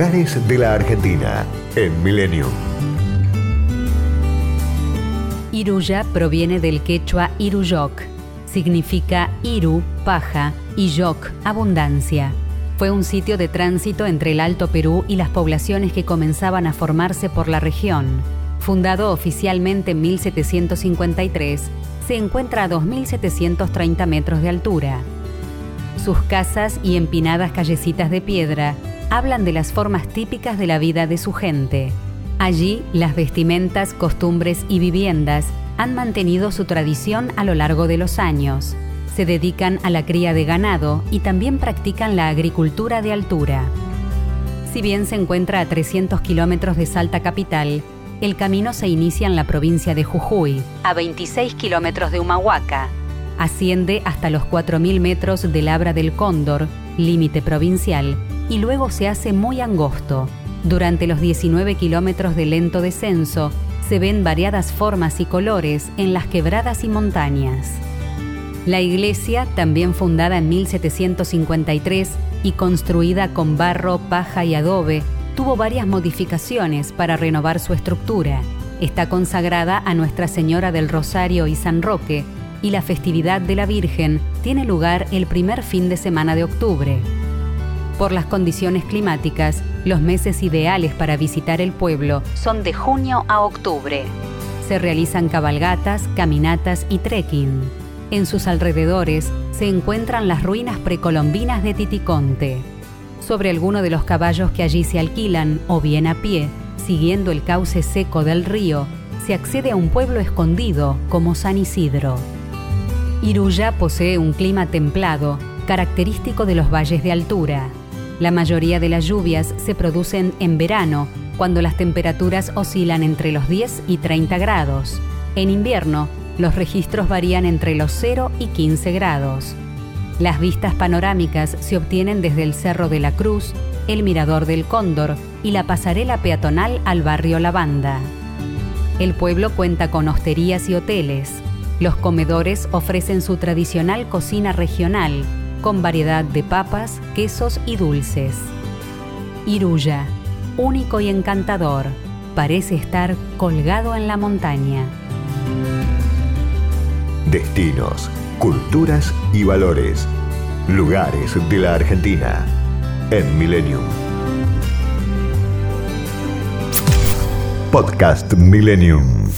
De la Argentina en Milenio. Iruya proviene del quechua Iruyok. Significa Iru, paja, y Yok, abundancia. Fue un sitio de tránsito entre el Alto Perú y las poblaciones que comenzaban a formarse por la región. Fundado oficialmente en 1753, se encuentra a 2.730 metros de altura. Sus casas y empinadas callecitas de piedra hablan de las formas típicas de la vida de su gente. Allí, las vestimentas, costumbres y viviendas han mantenido su tradición a lo largo de los años. Se dedican a la cría de ganado y también practican la agricultura de altura. Si bien se encuentra a 300 kilómetros de Salta Capital, el camino se inicia en la provincia de Jujuy, a 26 kilómetros de Humahuaca. Asciende hasta los 4.000 metros del Abra del Cóndor, límite provincial, y luego se hace muy angosto. Durante los 19 kilómetros de lento descenso, se ven variadas formas y colores en las quebradas y montañas. La iglesia, también fundada en 1753 y construida con barro, paja y adobe, tuvo varias modificaciones para renovar su estructura. Está consagrada a Nuestra Señora del Rosario y San Roque y la festividad de la Virgen tiene lugar el primer fin de semana de octubre. Por las condiciones climáticas, los meses ideales para visitar el pueblo son de junio a octubre. Se realizan cabalgatas, caminatas y trekking. En sus alrededores se encuentran las ruinas precolombinas de Titiconte. Sobre alguno de los caballos que allí se alquilan o bien a pie, siguiendo el cauce seco del río, se accede a un pueblo escondido como San Isidro. Iruya posee un clima templado, característico de los valles de altura. La mayoría de las lluvias se producen en verano, cuando las temperaturas oscilan entre los 10 y 30 grados. En invierno, los registros varían entre los 0 y 15 grados. Las vistas panorámicas se obtienen desde el Cerro de la Cruz, el Mirador del Cóndor y la pasarela peatonal al barrio Lavanda. El pueblo cuenta con hosterías y hoteles. Los comedores ofrecen su tradicional cocina regional, con variedad de papas, quesos y dulces. Iruya, único y encantador, parece estar colgado en la montaña. Destinos, culturas y valores. Lugares de la Argentina en Millennium. Podcast Millennium.